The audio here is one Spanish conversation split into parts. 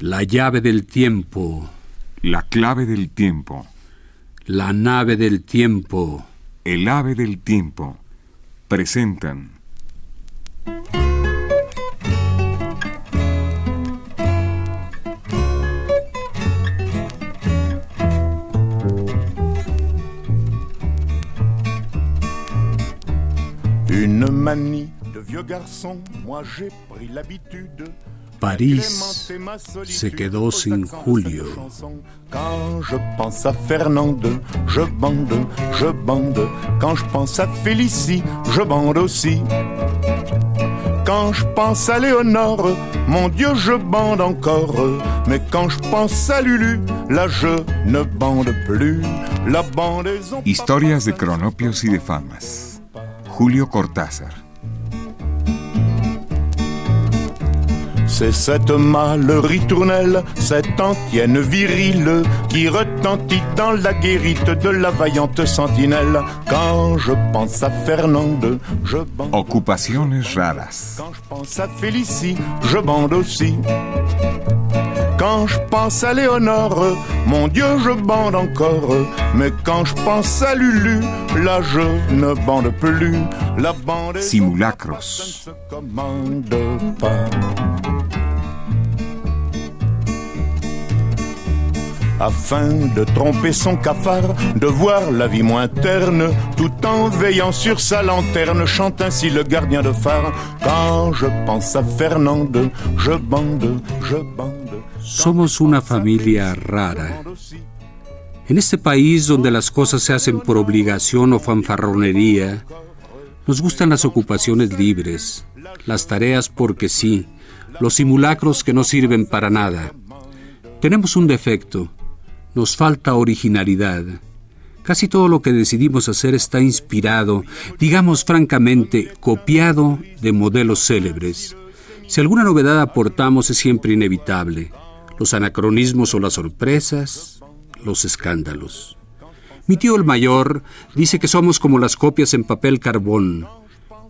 La llave del tiempo. La clave del tiempo. La nave del tiempo. El ave del tiempo. Presentan. Une manie de vieux garçon, moi j'ai pris l'habitude. París se quedó sin Julio. Quand je pense à Fernande, je bande, je bande. Quand je pense à Félicie, je bande aussi. Quand je pense à Léonore, mon Dieu, je bande encore. Mais quand je pense à Lulu, là je ne bande plus. La bandaison. Historias de cronopios y de famas. Julio Cortázar. C'est cette mâle ritournelle, cette antienne virile qui retentit dans la guérite de la vaillante sentinelle. Quand je pense à Fernande, je bande. Ocupaciones raras. Quand je pense à Félicie, je bande aussi. Quand je pense à Léonore, mon Dieu, je bande encore. Mais quand je pense à Lulu, là je ne bande plus. La bande Simulacros. se commande pas. Afin de tromper son cafard, de voir la vie moins terne, tout en veillant sur sa lanterne, chante ainsi le gardien de phare. Quand je pense à Fernande, je bande, je bande. Somos una familia rara. En este país donde las cosas se hacen por obligación o fanfarronería, nos gustan las ocupaciones libres, las tareas porque sí, los simulacros que no sirven para nada. Tenemos un defecto, nos falta originalidad. Casi todo lo que decidimos hacer está inspirado, digamos francamente, copiado de modelos célebres. Si alguna novedad aportamos es siempre inevitable. Los anacronismos o las sorpresas, los escándalos. Mi tío el mayor dice que somos como las copias en papel carbón,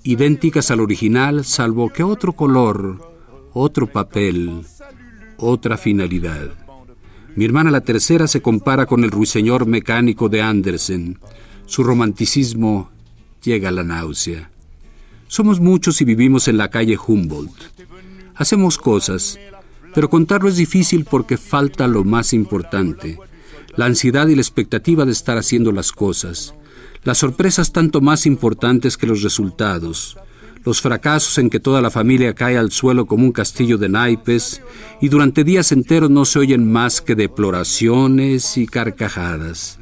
idénticas al original salvo que otro color, otro papel, otra finalidad. Mi hermana la tercera se compara con el ruiseñor mecánico de Andersen. Su romanticismo llega a la náusea. Somos muchos y vivimos en la calle Humboldt. Hacemos cosas, pero contarlo es difícil porque falta lo más importante, la ansiedad y la expectativa de estar haciendo las cosas, las sorpresas tanto más importantes que los resultados, los fracasos en que toda la familia cae al suelo como un castillo de naipes y durante días enteros no se oyen más que deploraciones y carcajadas.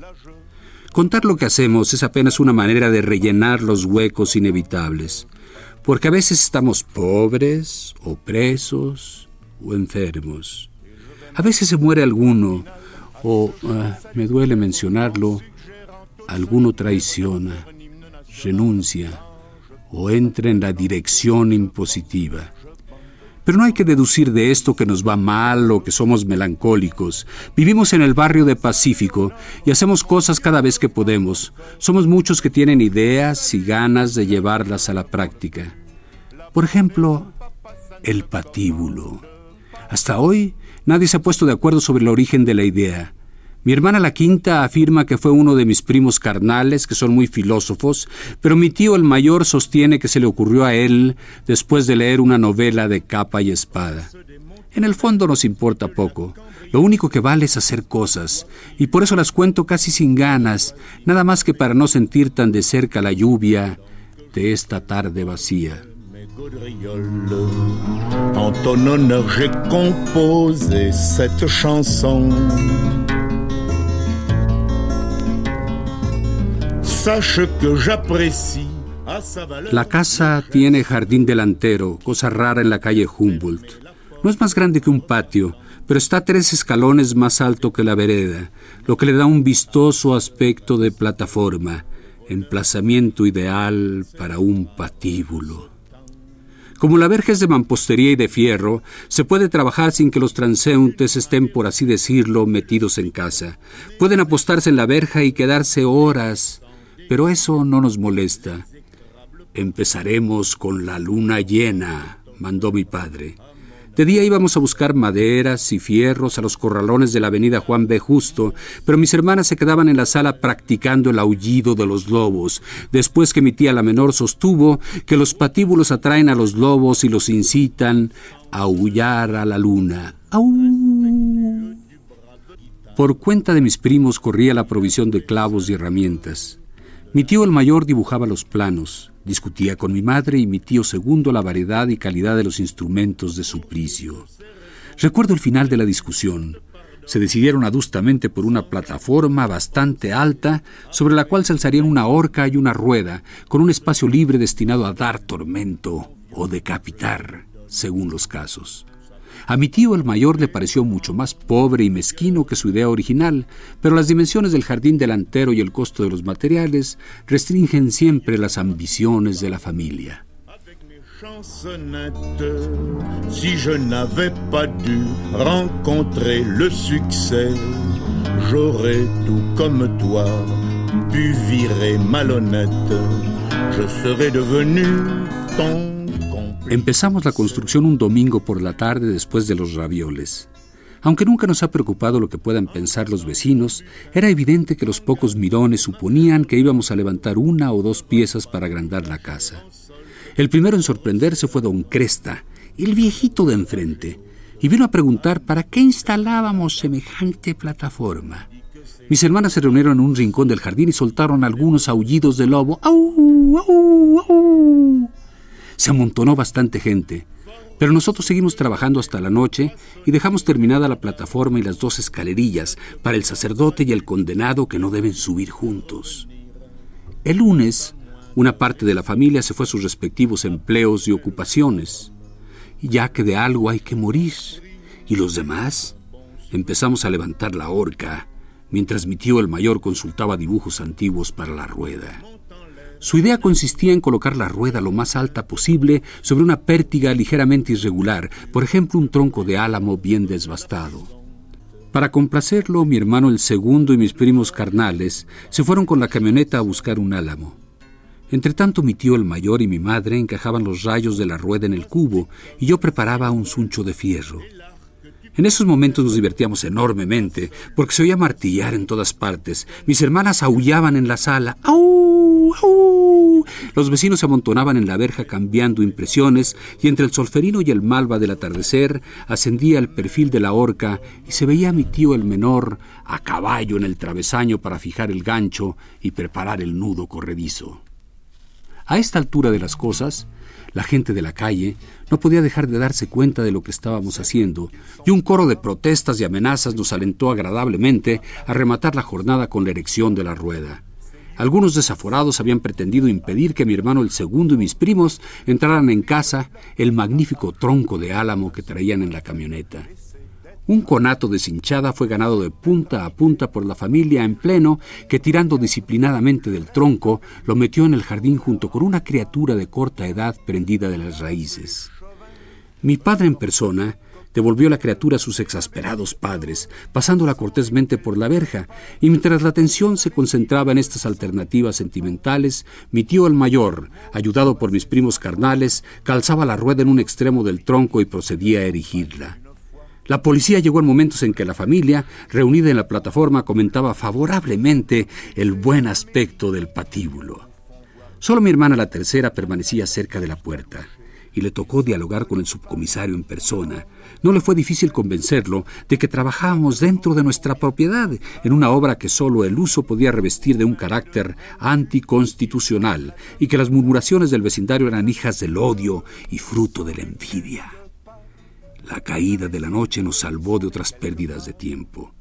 Contar lo que hacemos es apenas una manera de rellenar los huecos inevitables, porque a veces estamos pobres o presos o enfermos. A veces se muere alguno o, ah, me duele mencionarlo, alguno traiciona, renuncia o entra en la dirección impositiva. Pero no hay que deducir de esto que nos va mal o que somos melancólicos. Vivimos en el barrio de Pacífico y hacemos cosas cada vez que podemos. Somos muchos que tienen ideas y ganas de llevarlas a la práctica. Por ejemplo, el patíbulo. Hasta hoy nadie se ha puesto de acuerdo sobre el origen de la idea. Mi hermana la quinta afirma que fue uno de mis primos carnales, que son muy filósofos, pero mi tío el mayor sostiene que se le ocurrió a él después de leer una novela de capa y espada. En el fondo nos importa poco. Lo único que vale es hacer cosas, y por eso las cuento casi sin ganas, nada más que para no sentir tan de cerca la lluvia de esta tarde vacía. En chanson. La casa tiene jardín delantero, cosa rara en la calle Humboldt. No es más grande que un patio, pero está tres escalones más alto que la vereda, lo que le da un vistoso aspecto de plataforma, emplazamiento ideal para un patíbulo. Como la verja es de mampostería y de fierro, se puede trabajar sin que los transeúntes estén, por así decirlo, metidos en casa. Pueden apostarse en la verja y quedarse horas, pero eso no nos molesta. Empezaremos con la luna llena, mandó mi padre. De día íbamos a buscar maderas y fierros a los corralones de la avenida Juan B. Justo, pero mis hermanas se quedaban en la sala practicando el aullido de los lobos, después que mi tía la menor sostuvo que los patíbulos atraen a los lobos y los incitan a aullar a la luna. Por cuenta de mis primos corría la provisión de clavos y herramientas. Mi tío el mayor dibujaba los planos, discutía con mi madre y mi tío segundo la variedad y calidad de los instrumentos de suplicio. Recuerdo el final de la discusión. Se decidieron adustamente por una plataforma bastante alta sobre la cual se alzarían una horca y una rueda, con un espacio libre destinado a dar tormento o decapitar, según los casos. A mi tío el mayor le pareció mucho más pobre y mezquino que su idea original, pero las dimensiones del jardín delantero y el costo de los materiales restringen siempre las ambiciones de la familia. Si je n'avais pas dû rencontrer le succès, j'aurais tout comme toi pu virer malhonnête. Je serais devenu ton Empezamos la construcción un domingo por la tarde después de los ravioles. Aunque nunca nos ha preocupado lo que puedan pensar los vecinos, era evidente que los pocos mirones suponían que íbamos a levantar una o dos piezas para agrandar la casa. El primero en sorprenderse fue don Cresta, el viejito de enfrente, y vino a preguntar para qué instalábamos semejante plataforma. Mis hermanas se reunieron en un rincón del jardín y soltaron algunos aullidos de lobo. ¡Au, au, au! Se amontonó bastante gente, pero nosotros seguimos trabajando hasta la noche y dejamos terminada la plataforma y las dos escalerillas para el sacerdote y el condenado que no deben subir juntos. El lunes, una parte de la familia se fue a sus respectivos empleos y ocupaciones, ya que de algo hay que morir. ¿Y los demás? Empezamos a levantar la horca, mientras mi tío el mayor consultaba dibujos antiguos para la rueda. Su idea consistía en colocar la rueda lo más alta posible sobre una pértiga ligeramente irregular, por ejemplo un tronco de álamo bien desbastado. Para complacerlo, mi hermano el segundo y mis primos carnales se fueron con la camioneta a buscar un álamo. Entretanto, mi tío el mayor y mi madre encajaban los rayos de la rueda en el cubo y yo preparaba un suncho de fierro. En esos momentos nos divertíamos enormemente, porque se oía martillar en todas partes. Mis hermanas aullaban en la sala. ¡Au! ¡Au! Los vecinos se amontonaban en la verja cambiando impresiones, y entre el solferino y el malva del atardecer ascendía el perfil de la horca y se veía a mi tío el menor a caballo en el travesaño para fijar el gancho y preparar el nudo corredizo. A esta altura de las cosas, la gente de la calle no podía dejar de darse cuenta de lo que estábamos haciendo, y un coro de protestas y amenazas nos alentó agradablemente a rematar la jornada con la erección de la rueda. Algunos desaforados habían pretendido impedir que mi hermano el segundo y mis primos entraran en casa el magnífico tronco de álamo que traían en la camioneta. Un conato de cinchada fue ganado de punta a punta por la familia en pleno, que tirando disciplinadamente del tronco, lo metió en el jardín junto con una criatura de corta edad prendida de las raíces. Mi padre en persona devolvió la criatura a sus exasperados padres, pasándola cortésmente por la verja, y mientras la atención se concentraba en estas alternativas sentimentales, mi tío el mayor, ayudado por mis primos carnales, calzaba la rueda en un extremo del tronco y procedía a erigirla. La policía llegó en momentos en que la familia, reunida en la plataforma, comentaba favorablemente el buen aspecto del patíbulo. Solo mi hermana la tercera permanecía cerca de la puerta y le tocó dialogar con el subcomisario en persona. No le fue difícil convencerlo de que trabajábamos dentro de nuestra propiedad, en una obra que solo el uso podía revestir de un carácter anticonstitucional y que las murmuraciones del vecindario eran hijas del odio y fruto de la envidia. La caída de la noche nos salvó de otras pérdidas de tiempo.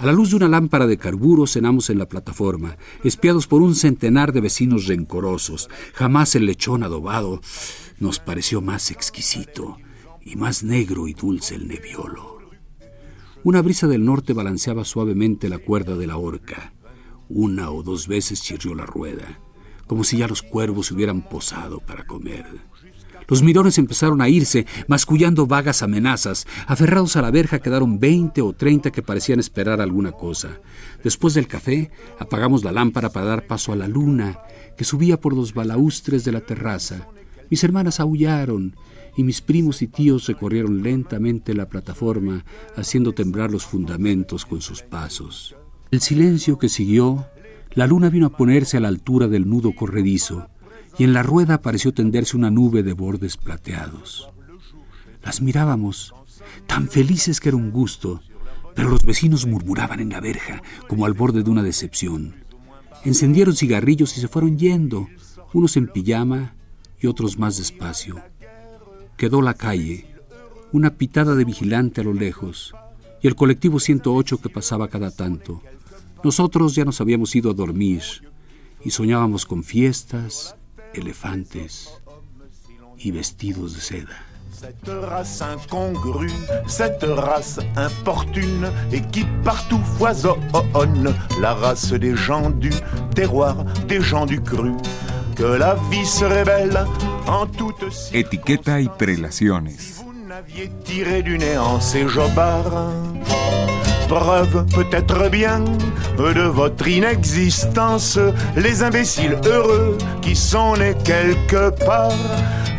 A la luz de una lámpara de carburo cenamos en la plataforma, espiados por un centenar de vecinos rencorosos. Jamás el lechón adobado nos pareció más exquisito y más negro y dulce el neviolo. Una brisa del norte balanceaba suavemente la cuerda de la horca. Una o dos veces chirrió la rueda, como si ya los cuervos hubieran posado para comer. Los mirones empezaron a irse, mascullando vagas amenazas. Aferrados a la verja quedaron veinte o treinta que parecían esperar alguna cosa. Después del café, apagamos la lámpara para dar paso a la luna, que subía por los balaustres de la terraza. Mis hermanas aullaron, y mis primos y tíos recorrieron lentamente la plataforma, haciendo temblar los fundamentos con sus pasos. El silencio que siguió, la luna vino a ponerse a la altura del nudo corredizo, y en la rueda pareció tenderse una nube de bordes plateados. Las mirábamos, tan felices que era un gusto, pero los vecinos murmuraban en la verja, como al borde de una decepción. Encendieron cigarrillos y se fueron yendo, unos en pijama y otros más despacio. Quedó la calle, una pitada de vigilante a lo lejos, y el colectivo 108 que pasaba cada tanto. Nosotros ya nos habíamos ido a dormir y soñábamos con fiestas, elefantes y vestidos de seda. Cette race incongrue, cette race importune et qui partout foisonne, la race des gens du terroir, des gens du cru, que la vie se révèle en toute Etiqueta y prelaciones. vous n'aviez tiré du néant ces jobards. Preuve peut-être bien de votre inexistence, les imbéciles heureux qui sont nés quelque part.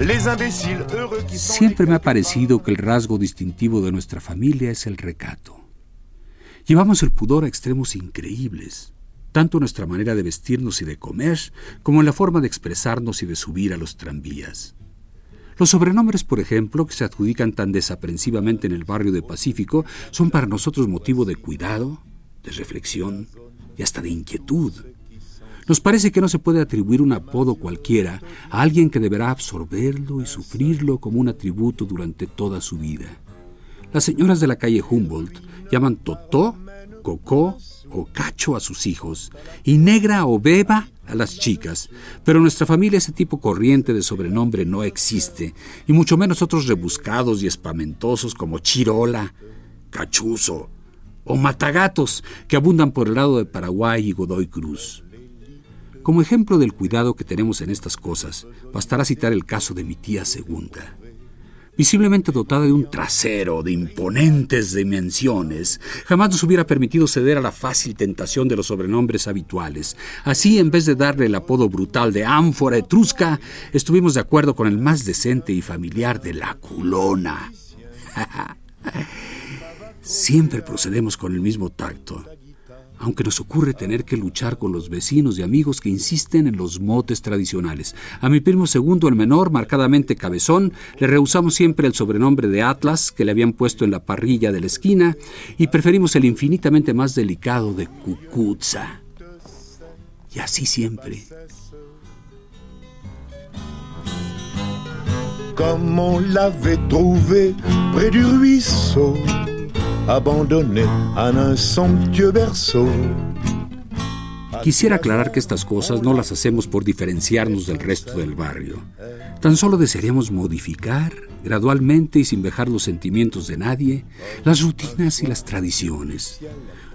Les imbéciles heureux qui sont Siempre me ha parecido que el rasgo distintivo de nuestra familia es el recato. Llevamos el pudor a extremos increíbles, tanto en nuestra manera de vestirnos y de comer, como en la forma de expresarnos y de subir a los tranvías. Los sobrenombres, por ejemplo, que se adjudican tan desaprensivamente en el barrio de Pacífico, son para nosotros motivo de cuidado, de reflexión y hasta de inquietud. Nos parece que no se puede atribuir un apodo cualquiera a alguien que deberá absorberlo y sufrirlo como un atributo durante toda su vida. Las señoras de la calle Humboldt llaman Totó, Cocó o Cacho a sus hijos y Negra o Beba a las chicas, pero en nuestra familia ese tipo corriente de sobrenombre no existe, y mucho menos otros rebuscados y espamentosos como Chirola, Cachuzo o Matagatos que abundan por el lado de Paraguay y Godoy Cruz. Como ejemplo del cuidado que tenemos en estas cosas, bastará citar el caso de mi tía segunda. Visiblemente dotada de un trasero de imponentes dimensiones, jamás nos hubiera permitido ceder a la fácil tentación de los sobrenombres habituales. Así, en vez de darle el apodo brutal de ánfora etrusca, estuvimos de acuerdo con el más decente y familiar de la culona. Siempre procedemos con el mismo tacto aunque nos ocurre tener que luchar con los vecinos y amigos que insisten en los motes tradicionales. A mi primo segundo, el menor, marcadamente cabezón, le rehusamos siempre el sobrenombre de Atlas que le habían puesto en la parrilla de la esquina y preferimos el infinitamente más delicado de Cucuzza. Y así siempre. comme on l'avait trouvé près du ruisseau, abandonné en un somptueux berceau. Quisiera aclarar que estas cosas no las hacemos por diferenciarnos del resto del barrio. Tan solo desearíamos modificar, gradualmente y sin dejar los sentimientos de nadie, las rutinas y las tradiciones.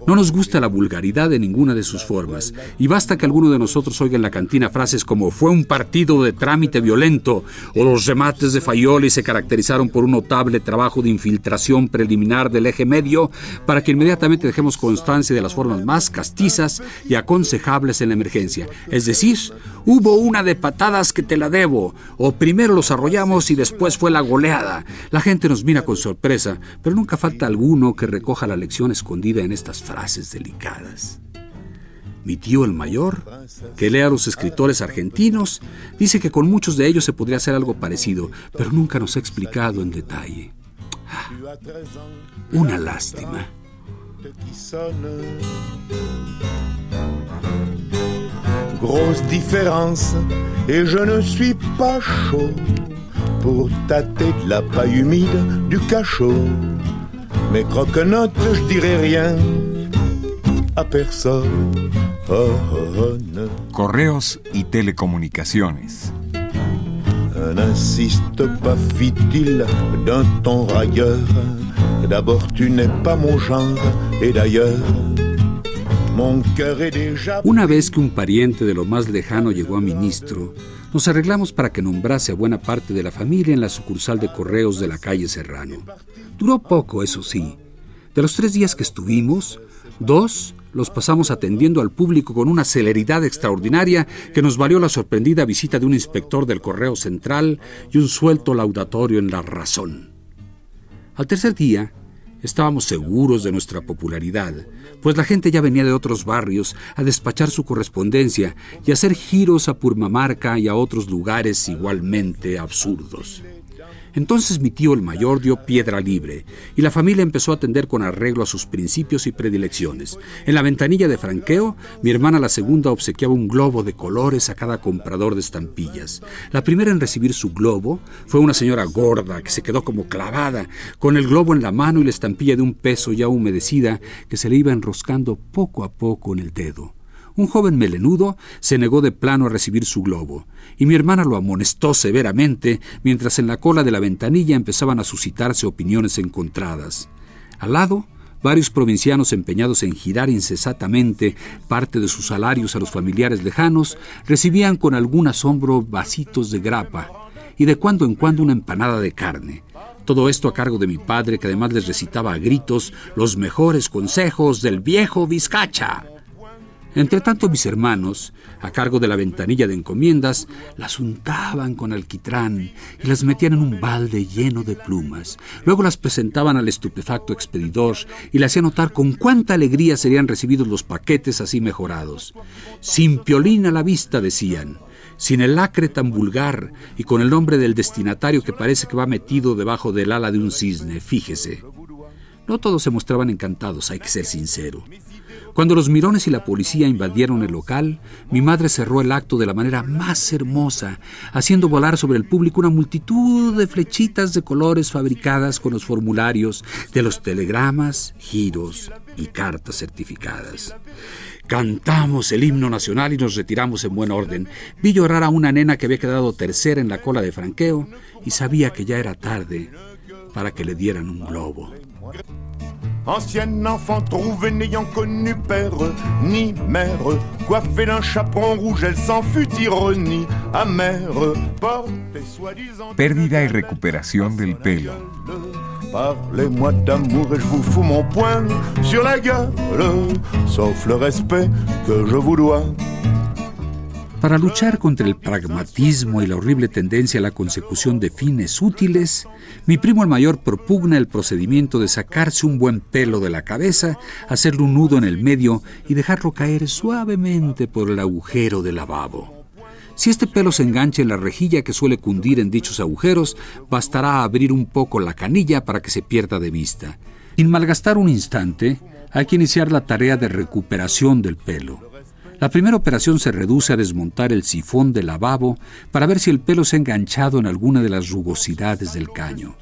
No nos gusta la vulgaridad de ninguna de sus formas, y basta que alguno de nosotros oiga en la cantina frases como fue un partido de trámite violento, o los remates de Fayoli se caracterizaron por un notable trabajo de infiltración preliminar del eje medio, para que inmediatamente dejemos constancia de las formas más castizas y aconsejables en la emergencia. Es decir, hubo una de patadas que te la debo, o primero los arrollamos y después fue la goleada. La gente nos mira con sorpresa, pero nunca falta alguno que recoja la lección escondida en estas frases delicadas. Mi tío el mayor, que lee a los escritores argentinos, dice que con muchos de ellos se podría hacer algo parecido, pero nunca nos ha explicado en detalle. Ah, una lástima. Grosse différence, et je ne suis pas chaud pour tâter de la paille humide du cachot. Mes croquenottes, je dirai rien à personne. Correos y telecomunicaciones. N'insiste pas, fit-il, d'un ton railleur. D'abord, tu n'es pas mon genre, et d'ailleurs. Una vez que un pariente de lo más lejano llegó a ministro, nos arreglamos para que nombrase a buena parte de la familia en la sucursal de correos de la calle Serrano. Duró poco, eso sí, De los tres días que estuvimos, dos los pasamos atendiendo al público con una celeridad extraordinaria que nos valió la sorprendida visita de un inspector del Correo Central y un suelto laudatorio en la razón. Al tercer día, estábamos seguros de nuestra popularidad, pues la gente ya venía de otros barrios a despachar su correspondencia y a hacer giros a Purmamarca y a otros lugares igualmente absurdos. Entonces mi tío el mayor dio piedra libre y la familia empezó a atender con arreglo a sus principios y predilecciones. En la ventanilla de franqueo, mi hermana la segunda obsequiaba un globo de colores a cada comprador de estampillas. La primera en recibir su globo fue una señora gorda que se quedó como clavada, con el globo en la mano y la estampilla de un peso ya humedecida que se le iba enroscando poco a poco en el dedo. Un joven melenudo se negó de plano a recibir su globo, y mi hermana lo amonestó severamente mientras en la cola de la ventanilla empezaban a suscitarse opiniones encontradas. Al lado, varios provincianos empeñados en girar incesantemente parte de sus salarios a los familiares lejanos recibían con algún asombro vasitos de grapa y de cuando en cuando una empanada de carne. Todo esto a cargo de mi padre, que además les recitaba a gritos los mejores consejos del viejo Vizcacha. Entre tanto, mis hermanos, a cargo de la ventanilla de encomiendas, las untaban con alquitrán y las metían en un balde lleno de plumas. Luego las presentaban al estupefacto expedidor y le hacían notar con cuánta alegría serían recibidos los paquetes así mejorados. Sin piolín a la vista, decían sin el lacre tan vulgar y con el nombre del destinatario que parece que va metido debajo del ala de un cisne, fíjese. No todos se mostraban encantados, hay que ser sincero. Cuando los mirones y la policía invadieron el local, mi madre cerró el acto de la manera más hermosa, haciendo volar sobre el público una multitud de flechitas de colores fabricadas con los formularios de los telegramas, giros y cartas certificadas. Cantamos el himno nacional y nos retiramos en buen orden. Vi llorar a una nena que había quedado tercera en la cola de franqueo y sabía que ya era tarde para que le dieran un globo. Ancienne enfant trouvée n'ayant connu père ni mère, coiffée d'un chaperon rouge, elle s'en fut ironie amère. Pérdida y recuperación del pelo. Parlez-moi d'amour et je vous fous mon poing sur la gueule, sauf le respect que je vous dois. Para luchar contra el pragmatismo y la horrible tendencia a la consecución de fines útiles, mi primo el mayor propugna el procedimiento de sacarse un buen pelo de la cabeza, hacerle un nudo en el medio y dejarlo caer suavemente por el agujero del lavabo. Si este pelo se engancha en la rejilla que suele cundir en dichos agujeros, bastará abrir un poco la canilla para que se pierda de vista. Sin malgastar un instante, hay que iniciar la tarea de recuperación del pelo. La primera operación se reduce a desmontar el sifón del lavabo para ver si el pelo se ha enganchado en alguna de las rugosidades del caño.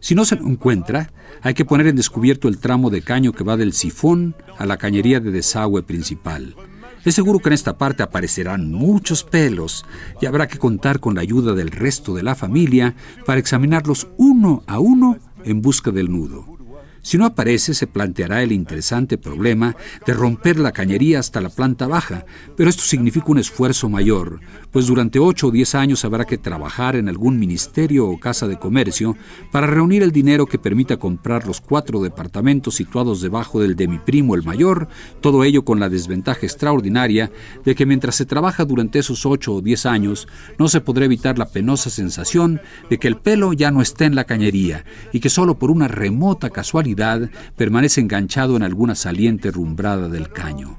Si no se lo encuentra, hay que poner en descubierto el tramo de caño que va del sifón a la cañería de desagüe principal. Es seguro que en esta parte aparecerán muchos pelos y habrá que contar con la ayuda del resto de la familia para examinarlos uno a uno en busca del nudo. Si no aparece, se planteará el interesante problema de romper la cañería hasta la planta baja, pero esto significa un esfuerzo mayor, pues durante ocho o diez años habrá que trabajar en algún ministerio o casa de comercio para reunir el dinero que permita comprar los cuatro departamentos situados debajo del de mi primo el mayor, todo ello con la desventaja extraordinaria de que mientras se trabaja durante esos ocho o diez años, no se podrá evitar la penosa sensación de que el pelo ya no está en la cañería y que solo por una remota casualidad permanece enganchado en alguna saliente rumbrada del caño.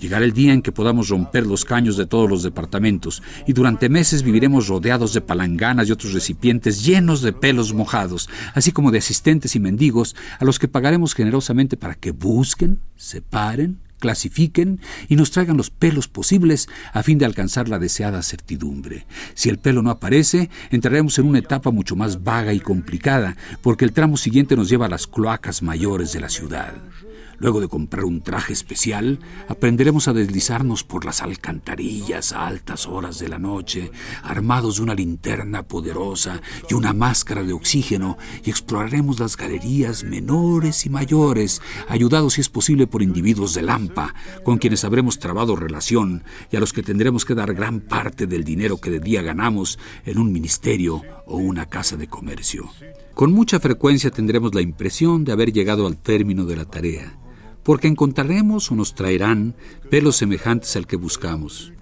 Llegará el día en que podamos romper los caños de todos los departamentos y durante meses viviremos rodeados de palanganas y otros recipientes llenos de pelos mojados, así como de asistentes y mendigos a los que pagaremos generosamente para que busquen, separen, clasifiquen y nos traigan los pelos posibles a fin de alcanzar la deseada certidumbre. Si el pelo no aparece, entraremos en una etapa mucho más vaga y complicada, porque el tramo siguiente nos lleva a las cloacas mayores de la ciudad. Luego de comprar un traje especial, aprenderemos a deslizarnos por las alcantarillas a altas horas de la noche, armados de una linterna poderosa y una máscara de oxígeno, y exploraremos las galerías menores y mayores, ayudados si es posible por individuos de Lampa, con quienes habremos trabado relación y a los que tendremos que dar gran parte del dinero que de día ganamos en un ministerio o una casa de comercio. Con mucha frecuencia tendremos la impresión de haber llegado al término de la tarea, porque encontraremos o nos traerán pelos semejantes al que buscamos.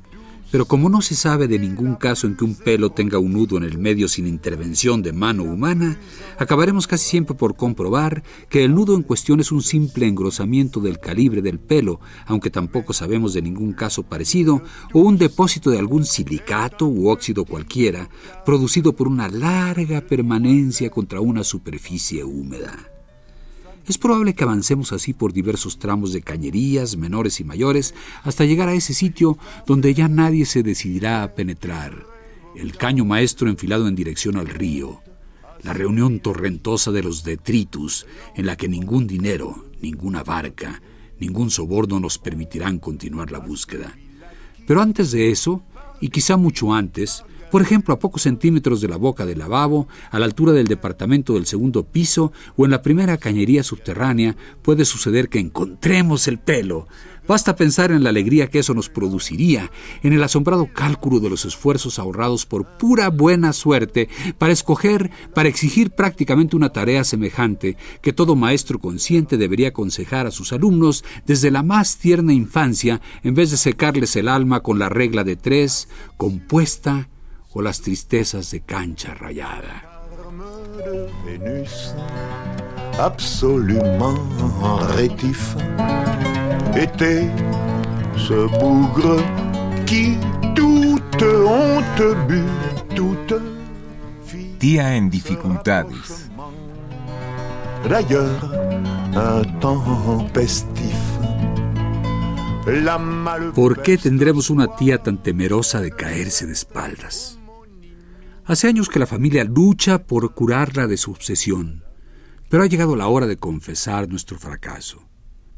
Pero como no se sabe de ningún caso en que un pelo tenga un nudo en el medio sin intervención de mano humana, acabaremos casi siempre por comprobar que el nudo en cuestión es un simple engrosamiento del calibre del pelo, aunque tampoco sabemos de ningún caso parecido, o un depósito de algún silicato u óxido cualquiera, producido por una larga permanencia contra una superficie húmeda. Es probable que avancemos así por diversos tramos de cañerías, menores y mayores, hasta llegar a ese sitio donde ya nadie se decidirá a penetrar. El caño maestro enfilado en dirección al río. La reunión torrentosa de los detritus, en la que ningún dinero, ninguna barca, ningún soborno nos permitirán continuar la búsqueda. Pero antes de eso, y quizá mucho antes, por ejemplo, a pocos centímetros de la boca del lavabo, a la altura del departamento del segundo piso o en la primera cañería subterránea, puede suceder que encontremos el pelo. Basta pensar en la alegría que eso nos produciría, en el asombrado cálculo de los esfuerzos ahorrados por pura buena suerte para escoger, para exigir prácticamente una tarea semejante que todo maestro consciente debería aconsejar a sus alumnos desde la más tierna infancia en vez de secarles el alma con la regla de tres, compuesta o las tristezas de cancha rayada. Vénus, absolument rétif, était ce bougre qui toute honte but, toute Tía en dificultades. D'ailleurs, un tempestif. La mal ¿Por qué tendremos una tía tan temerosa de caerse de espaldas? Hace años que la familia lucha por curarla de su obsesión, pero ha llegado la hora de confesar nuestro fracaso.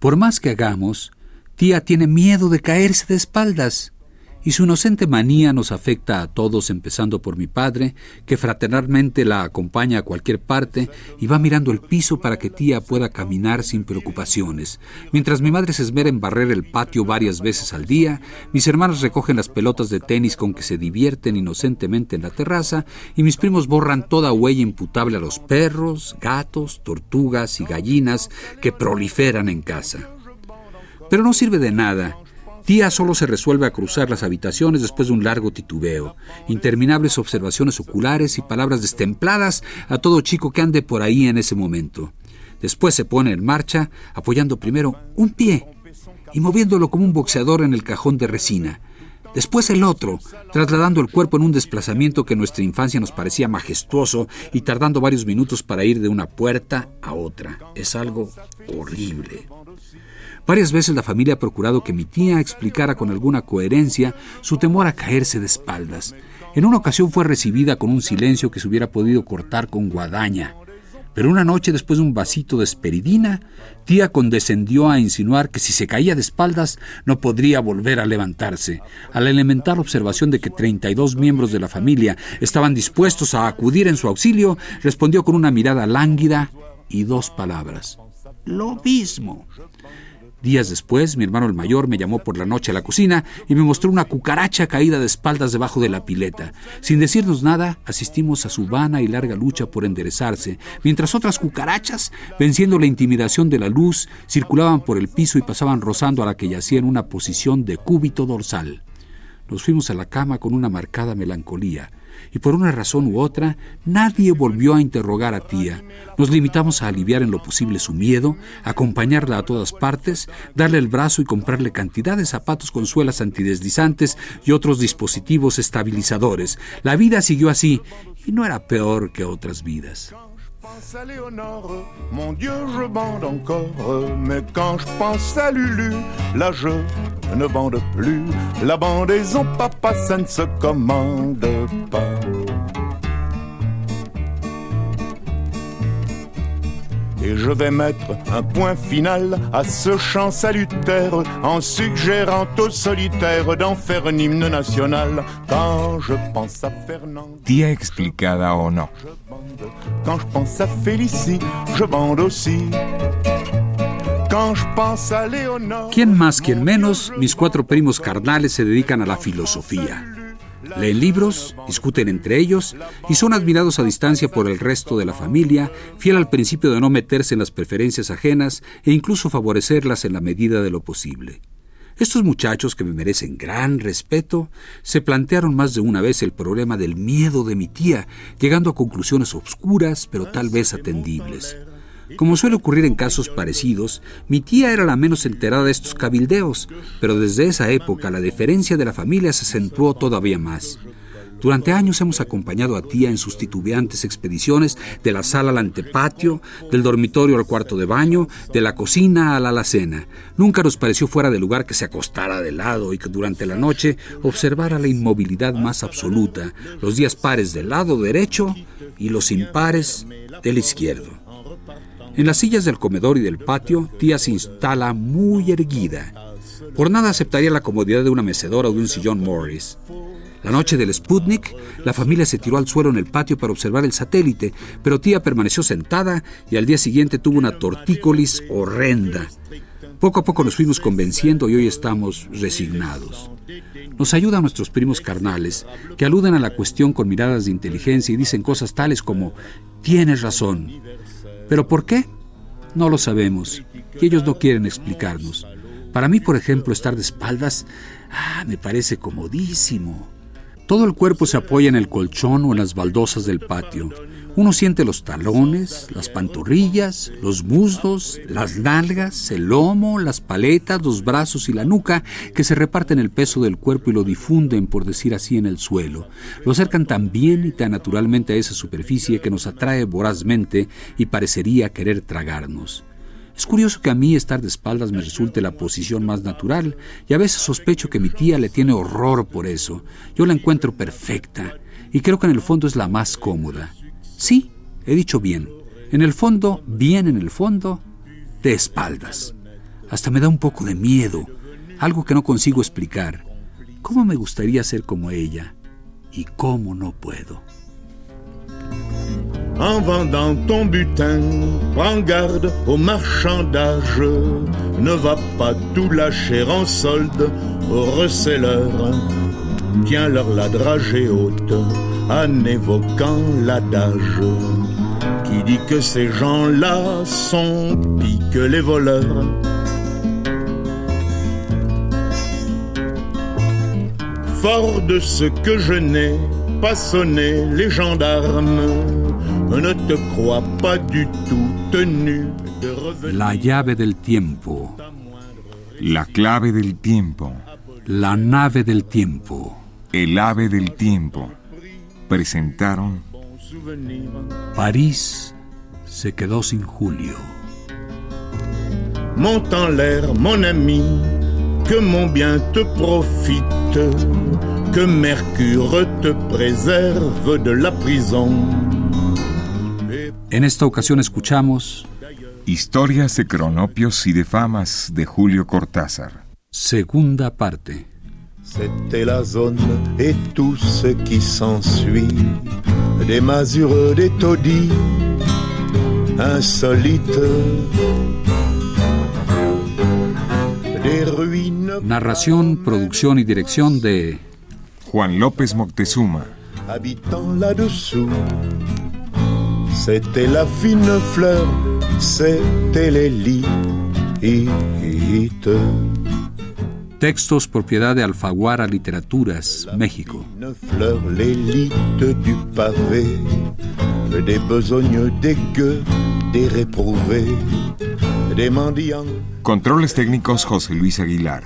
Por más que hagamos, tía tiene miedo de caerse de espaldas y su inocente manía nos afecta a todos, empezando por mi padre, que fraternalmente la acompaña a cualquier parte y va mirando el piso para que tía pueda caminar sin preocupaciones. Mientras mi madre se esmera en barrer el patio varias veces al día, mis hermanas recogen las pelotas de tenis con que se divierten inocentemente en la terraza y mis primos borran toda huella imputable a los perros, gatos, tortugas y gallinas que proliferan en casa. Pero no sirve de nada Tía solo se resuelve a cruzar las habitaciones después de un largo titubeo, interminables observaciones oculares y palabras destempladas a todo chico que ande por ahí en ese momento. Después se pone en marcha, apoyando primero un pie y moviéndolo como un boxeador en el cajón de resina. Después el otro, trasladando el cuerpo en un desplazamiento que en nuestra infancia nos parecía majestuoso y tardando varios minutos para ir de una puerta a otra. Es algo horrible. Varias veces la familia ha procurado que mi tía explicara con alguna coherencia su temor a caerse de espaldas. En una ocasión fue recibida con un silencio que se hubiera podido cortar con guadaña. Pero una noche, después de un vasito de esperidina, tía condescendió a insinuar que si se caía de espaldas no podría volver a levantarse. A la elemental observación de que 32 miembros de la familia estaban dispuestos a acudir en su auxilio, respondió con una mirada lánguida y dos palabras. Lo mismo. Días después, mi hermano el mayor me llamó por la noche a la cocina y me mostró una cucaracha caída de espaldas debajo de la pileta. Sin decirnos nada, asistimos a su vana y larga lucha por enderezarse, mientras otras cucarachas, venciendo la intimidación de la luz, circulaban por el piso y pasaban rozando a la que yacía en una posición de cúbito dorsal. Nos fuimos a la cama con una marcada melancolía y por una razón u otra nadie volvió a interrogar a tía. Nos limitamos a aliviar en lo posible su miedo, acompañarla a todas partes, darle el brazo y comprarle cantidad de zapatos con suelas antideslizantes y otros dispositivos estabilizadores. La vida siguió así y no era peor que otras vidas. mon je bande encore. Et je vais mettre un point final à ce chant salutaire en suggérant au solitaire d'en faire un hymne national. Quand je pense à Fernand. Tía explicada o no. Quand je pense à Félicie, je bande aussi. Quand je pense à Léonore. Quien más, quien menos, mis cuatro primos carnales se dedican a la filosofía. Leen libros, discuten entre ellos y son admirados a distancia por el resto de la familia, fiel al principio de no meterse en las preferencias ajenas e incluso favorecerlas en la medida de lo posible. Estos muchachos, que me merecen gran respeto, se plantearon más de una vez el problema del miedo de mi tía, llegando a conclusiones obscuras pero tal vez atendibles. Como suele ocurrir en casos parecidos, mi tía era la menos enterada de estos cabildeos, pero desde esa época la deferencia de la familia se acentuó todavía más. Durante años hemos acompañado a tía en sus titubeantes expediciones de la sala al antepatio, del dormitorio al cuarto de baño, de la cocina a la alacena. Nunca nos pareció fuera de lugar que se acostara de lado y que durante la noche observara la inmovilidad más absoluta, los días pares del lado derecho y los impares del izquierdo. En las sillas del comedor y del patio, tía se instala muy erguida. Por nada aceptaría la comodidad de una mecedora o de un sillón Morris. La noche del Sputnik, la familia se tiró al suelo en el patio para observar el satélite, pero tía permaneció sentada y al día siguiente tuvo una tortícolis horrenda. Poco a poco nos fuimos convenciendo y hoy estamos resignados. Nos ayudan nuestros primos carnales, que aluden a la cuestión con miradas de inteligencia y dicen cosas tales como, tienes razón, ¿Pero por qué? No lo sabemos y ellos no quieren explicarnos. Para mí, por ejemplo, estar de espaldas ah, me parece comodísimo. Todo el cuerpo se apoya en el colchón o en las baldosas del patio. Uno siente los talones, las pantorrillas, los muslos, las nalgas, el lomo, las paletas, los brazos y la nuca que se reparten el peso del cuerpo y lo difunden, por decir así, en el suelo. Lo acercan tan bien y tan naturalmente a esa superficie que nos atrae vorazmente y parecería querer tragarnos. Es curioso que a mí estar de espaldas me resulte la posición más natural y a veces sospecho que mi tía le tiene horror por eso. Yo la encuentro perfecta y creo que en el fondo es la más cómoda. Sí, he dicho bien. En el fondo, bien en el fondo, de espaldas. Hasta me da un poco de miedo, algo que no consigo explicar. ¿Cómo me gustaría ser como ella? Y cómo no puedo. En vendant ton butin, prends garde au marchandage. Ne va pas tout lâcher en solde aux receleurs. Tiens-leur la dragée haute en évoquant l'adage qui dit que ces gens-là sont pis que les voleurs. Fort de ce que je n'ai pas sonné les gendarmes, ne te crois pas du tout tenu de revenir. La llave del tiempo. La clave del tiempo. La nave del tiempo. El ave del tiempo presentaron París se quedó sin Julio. Monte en l'air, mon ami, que mon bien te profite, que Mercure te préserve de la prison. En esta ocasión escuchamos Historias de cronopios y de famas de Julio Cortázar. segunda parte. C'était la zone et tout ce qui s'ensuit, des masures, des taudis, insolites, des ruines Narración, producción y dirección de Juan López Moctezuma. habitant là-dessous. C'était la fine fleur, c'était l'élite. Textos propiedad de Alfaguara Literaturas, México. Une fleur, l'élite du pavé, des besognes, des gueux, des réprouvés, des mendiants Controles técnicos José Luis Aguilar.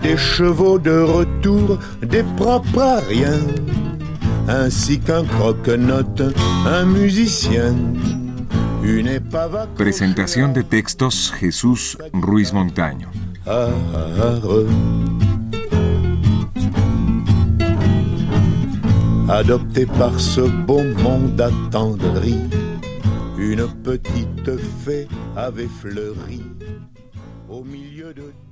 des chevaux de retour, des propres à rien, ainsi qu'un croque-note, un musicien, Presentación de textos Jesús Ruiz Montaño. Adopté par ce beau monde attendri, une petite fée avait fleuri au milieu de toute sa